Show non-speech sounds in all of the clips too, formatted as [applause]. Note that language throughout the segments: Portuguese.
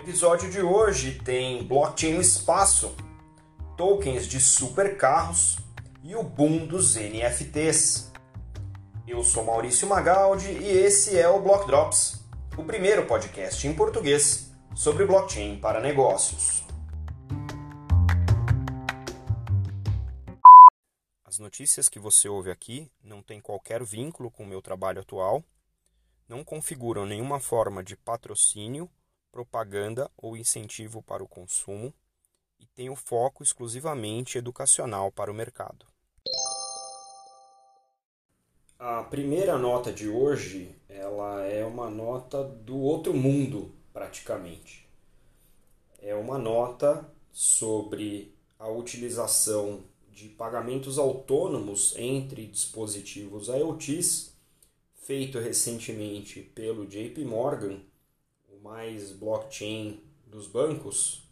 episódio de hoje tem blockchain no espaço, tokens de supercarros e o boom dos NFTs. Eu sou Maurício Magaldi e esse é o Block Drops, o primeiro podcast em português sobre blockchain para negócios. As notícias que você ouve aqui não têm qualquer vínculo com o meu trabalho atual, não configuram nenhuma forma de patrocínio propaganda ou incentivo para o consumo e tem o foco exclusivamente educacional para o mercado. A primeira nota de hoje, ela é uma nota do outro mundo, praticamente. É uma nota sobre a utilização de pagamentos autônomos entre dispositivos IoTs, feito recentemente pelo JP Morgan mais blockchain dos bancos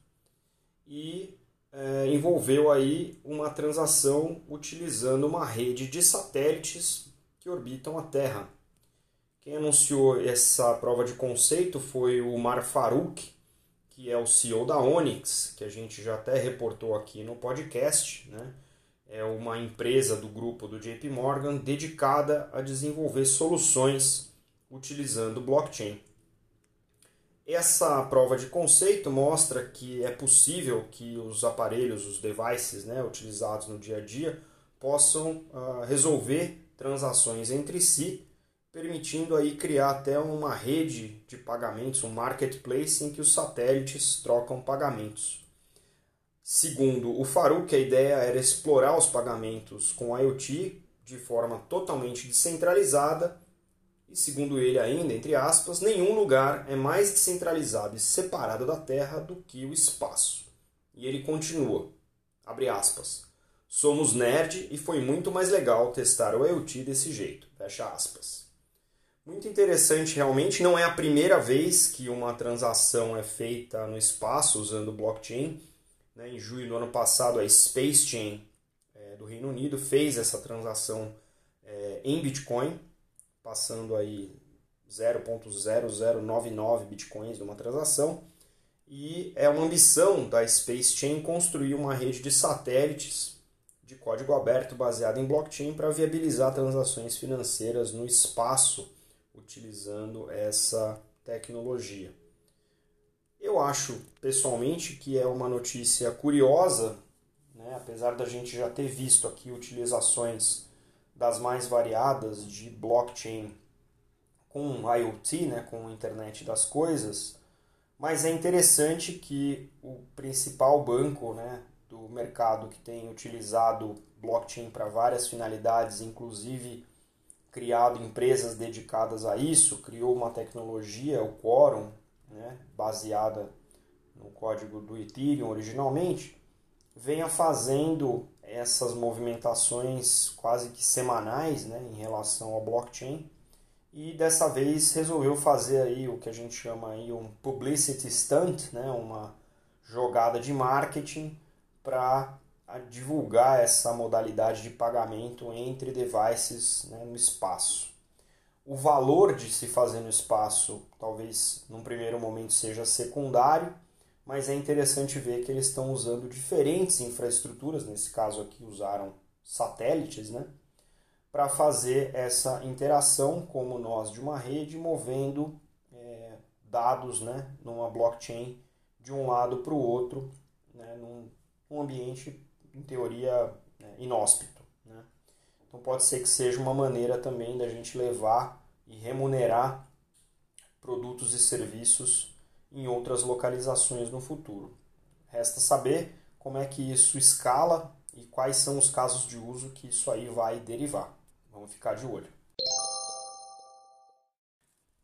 e é, envolveu aí uma transação utilizando uma rede de satélites que orbitam a Terra. Quem anunciou essa prova de conceito foi o Mar Farouk, que é o CEO da Onyx, que a gente já até reportou aqui no podcast, né? É uma empresa do grupo do JP Morgan dedicada a desenvolver soluções utilizando blockchain. Essa prova de conceito mostra que é possível que os aparelhos, os devices né, utilizados no dia a dia, possam uh, resolver transações entre si, permitindo aí criar até uma rede de pagamentos, um marketplace em que os satélites trocam pagamentos. Segundo o Farouk, a ideia era explorar os pagamentos com IoT de forma totalmente descentralizada e segundo ele ainda, entre aspas, nenhum lugar é mais descentralizado e separado da Terra do que o espaço. E ele continua, abre aspas, somos nerd e foi muito mais legal testar o IoT desse jeito, fecha aspas. Muito interessante realmente, não é a primeira vez que uma transação é feita no espaço usando blockchain. Né? Em julho do ano passado, a Space Chain é, do Reino Unido fez essa transação é, em Bitcoin, passando aí 0.0099 bitcoins numa transação. E é uma ambição da Space Chain construir uma rede de satélites de código aberto baseada em blockchain para viabilizar transações financeiras no espaço utilizando essa tecnologia. Eu acho pessoalmente que é uma notícia curiosa, né? apesar da gente já ter visto aqui utilizações das mais variadas de blockchain com IoT, né, com internet das coisas, mas é interessante que o principal banco né, do mercado que tem utilizado blockchain para várias finalidades, inclusive criado empresas dedicadas a isso, criou uma tecnologia, o Quorum, né, baseada no código do Ethereum originalmente, venha fazendo essas movimentações quase que semanais né, em relação ao blockchain e dessa vez resolveu fazer aí o que a gente chama aí um publicity stunt, né, uma jogada de marketing para divulgar essa modalidade de pagamento entre devices né, no espaço. O valor de se fazer no espaço talvez num primeiro momento seja secundário, mas é interessante ver que eles estão usando diferentes infraestruturas, nesse caso aqui usaram satélites, né, para fazer essa interação como nós de uma rede, movendo é, dados né, numa blockchain de um lado para o outro, né, num, ambiente, em teoria, né, inóspito. Né? Então pode ser que seja uma maneira também da gente levar e remunerar produtos e serviços em outras localizações no futuro. Resta saber como é que isso escala e quais são os casos de uso que isso aí vai derivar. Vamos ficar de olho.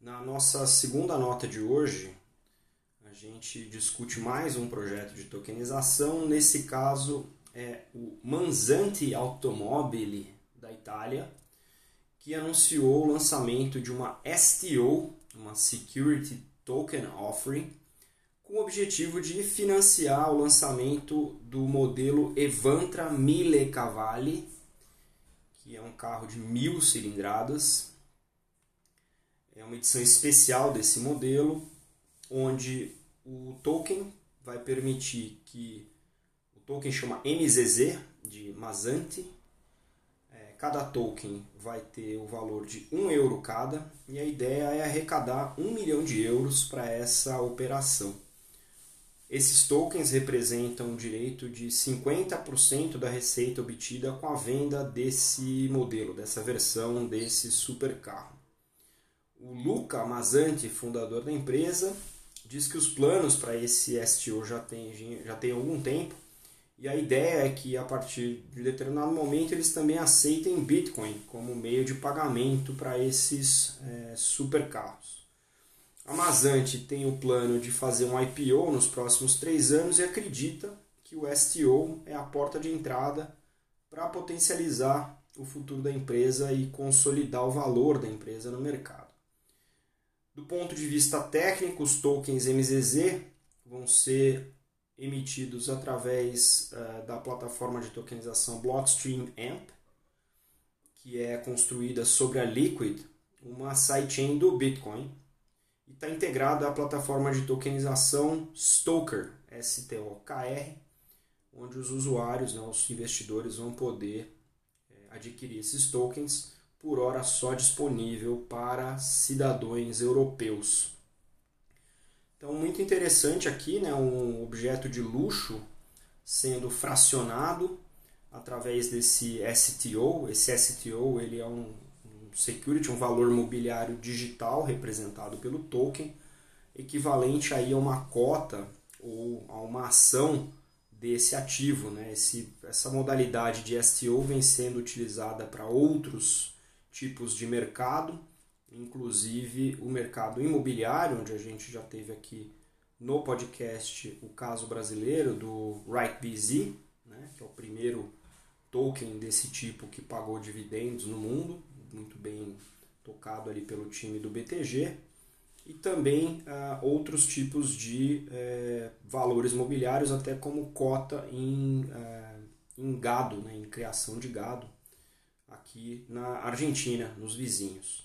Na nossa segunda nota de hoje, a gente discute mais um projeto de tokenização. Nesse caso, é o Manzanti Automobili da Itália, que anunciou o lançamento de uma STO, uma Security Token Offering, com o objetivo de financiar o lançamento do modelo Evantra Mille Cavalli, que é um carro de mil cilindradas. É uma edição especial desse modelo, onde o token vai permitir que o token chama MZZ de Mazante. Cada token vai ter o valor de 1 euro cada e a ideia é arrecadar 1 milhão de euros para essa operação. Esses tokens representam o direito de 50% da receita obtida com a venda desse modelo, dessa versão desse supercarro. O Luca Mazanti, fundador da empresa, diz que os planos para esse STO já tem, já tem algum tempo e a ideia é que a partir de determinado momento eles também aceitem Bitcoin como meio de pagamento para esses é, supercarros. A Mazante tem o plano de fazer um IPO nos próximos três anos e acredita que o STO é a porta de entrada para potencializar o futuro da empresa e consolidar o valor da empresa no mercado. Do ponto de vista técnico, os tokens MZZ vão ser emitidos através uh, da plataforma de tokenização Blockstream AMP, que é construída sobre a Liquid, uma sidechain do Bitcoin e está integrado à plataforma de tokenização Stoker, S-T-O-K-R, onde os usuários, né, os investidores vão poder é, adquirir esses tokens por hora só disponível para cidadãos europeus. Então, muito interessante aqui, né, um objeto de luxo sendo fracionado através desse STO. Esse STO ele é um security, um valor mobiliário digital representado pelo token, equivalente aí a uma cota ou a uma ação desse ativo. Né? Esse, essa modalidade de STO vem sendo utilizada para outros tipos de mercado, inclusive o mercado imobiliário, onde a gente já teve aqui no podcast o caso brasileiro do RightBZ, né? que é o primeiro token desse tipo que pagou dividendos no mundo, muito bem tocado ali pelo time do BTG, e também ah, outros tipos de eh, valores mobiliários, até como cota em, eh, em gado, né, em criação de gado, aqui na Argentina, nos vizinhos.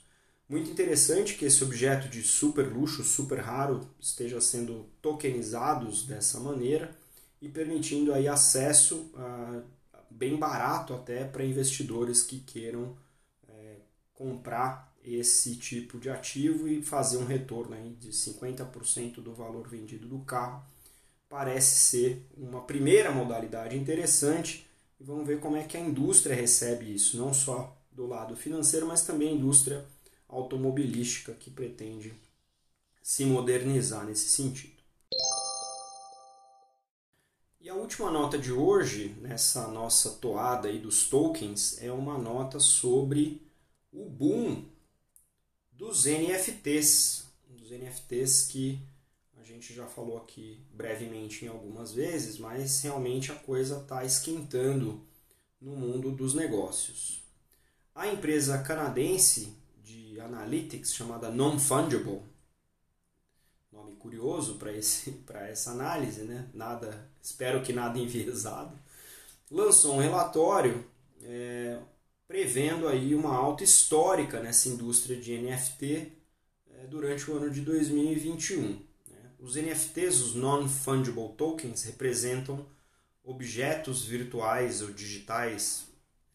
Muito interessante que esse objeto de super luxo, super raro, esteja sendo tokenizados dessa maneira e permitindo aí acesso ah, bem barato até para investidores que queiram comprar esse tipo de ativo e fazer um retorno aí de 50% do valor vendido do carro. Parece ser uma primeira modalidade interessante e vamos ver como é que a indústria recebe isso, não só do lado financeiro, mas também a indústria automobilística que pretende se modernizar nesse sentido. E a última nota de hoje, nessa nossa toada aí dos tokens, é uma nota sobre o boom dos NFTs, dos NFTs que a gente já falou aqui brevemente em algumas vezes, mas realmente a coisa está esquentando no mundo dos negócios. A empresa canadense de analytics chamada Non-Fungible, nome curioso para [laughs] essa análise, né? nada, espero que nada enviesado, lançou um relatório é, prevendo aí uma alta histórica nessa indústria de NFT eh, durante o ano de 2021. Né? Os NFTs, os Non-Fungible Tokens, representam objetos virtuais ou digitais,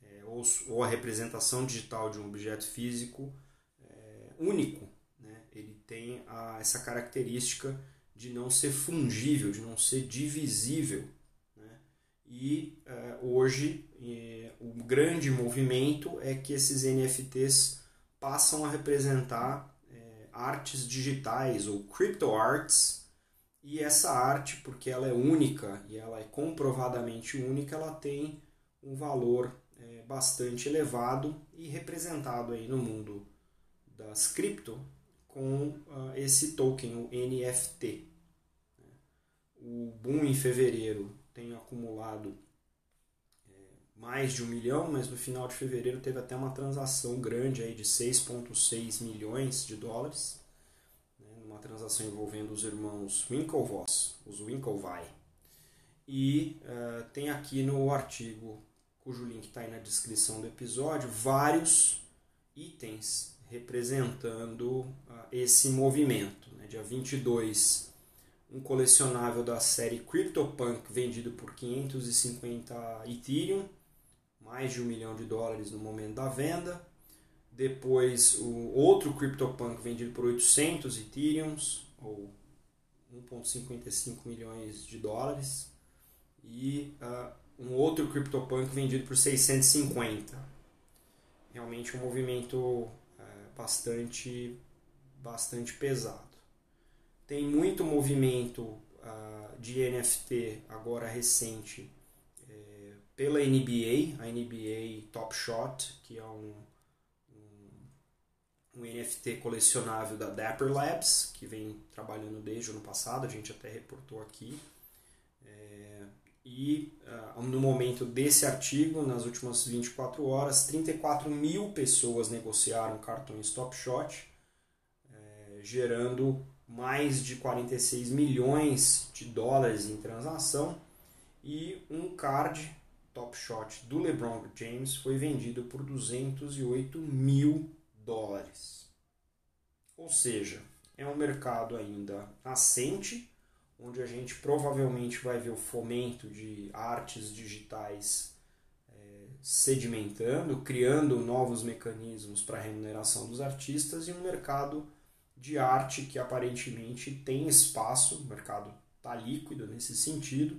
eh, ou, a representação digital de um objeto físico único. Né? Ele tem essa característica de não ser fungível, de não ser divisível. Né? E hoje o grande movimento é que esses NFTs passam a representar é, artes digitais ou crypto arts e essa arte, porque ela é única e ela é comprovadamente única, ela tem um valor é, bastante elevado e representado aí no mundo das cripto com uh, esse token, o NFT. O boom em fevereiro tem acumulado mais de um milhão, mas no final de fevereiro teve até uma transação grande aí de 6,6 milhões de dólares, né, uma transação envolvendo os irmãos Winklevoss, os Winklevi. E uh, tem aqui no artigo, cujo link está aí na descrição do episódio, vários itens representando uh, esse movimento. Né? Dia 22 um colecionável da série CryptoPunk vendido por 550 Ethereum, mais de um milhão de dólares no momento da venda. Depois o outro CryptoPunk vendido por 800 Ethereums, ou 1,55 milhões de dólares. E uh, um outro CryptoPunk vendido por 650. Realmente um movimento bastante, bastante pesado. Tem muito movimento uh, de NFT agora recente é, pela NBA, a NBA Top Shot, que é um, um, um, NFT colecionável da Dapper Labs, que vem trabalhando desde o ano passado, a gente até reportou aqui. E uh, no momento desse artigo, nas últimas 24 horas, 34 mil pessoas negociaram cartões Top Shot, é, gerando mais de 46 milhões de dólares em transação e um card Top Shot do LeBron James foi vendido por 208 mil dólares. Ou seja, é um mercado ainda nascente, onde a gente provavelmente vai ver o fomento de artes digitais é, sedimentando, criando novos mecanismos para remuneração dos artistas e um mercado de arte que aparentemente tem espaço, o mercado está líquido nesse sentido,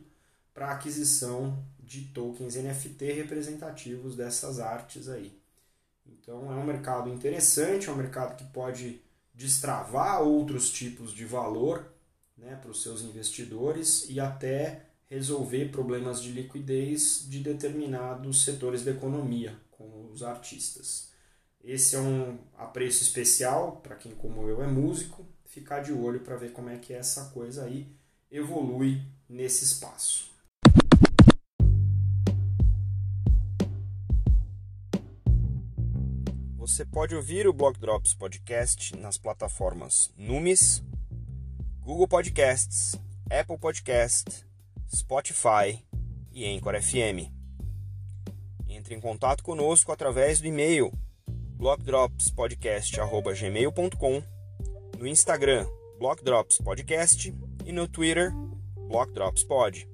para aquisição de tokens NFT representativos dessas artes aí. Então é um mercado interessante, é um mercado que pode destravar outros tipos de valor né, para os seus investidores e até resolver problemas de liquidez de determinados setores da economia, como os artistas. Esse é um apreço especial para quem, como eu, é músico. Ficar de olho para ver como é que essa coisa aí evolui nesse espaço. Você pode ouvir o Block Drops Podcast nas plataformas Numis, Google Podcasts, Apple Podcast, Spotify e Anchor FM. Entre em contato conosco através do e-mail blockdropspodcast.gmail.com, no Instagram, Blockdropspodcast e no Twitter, BlockDropsPod.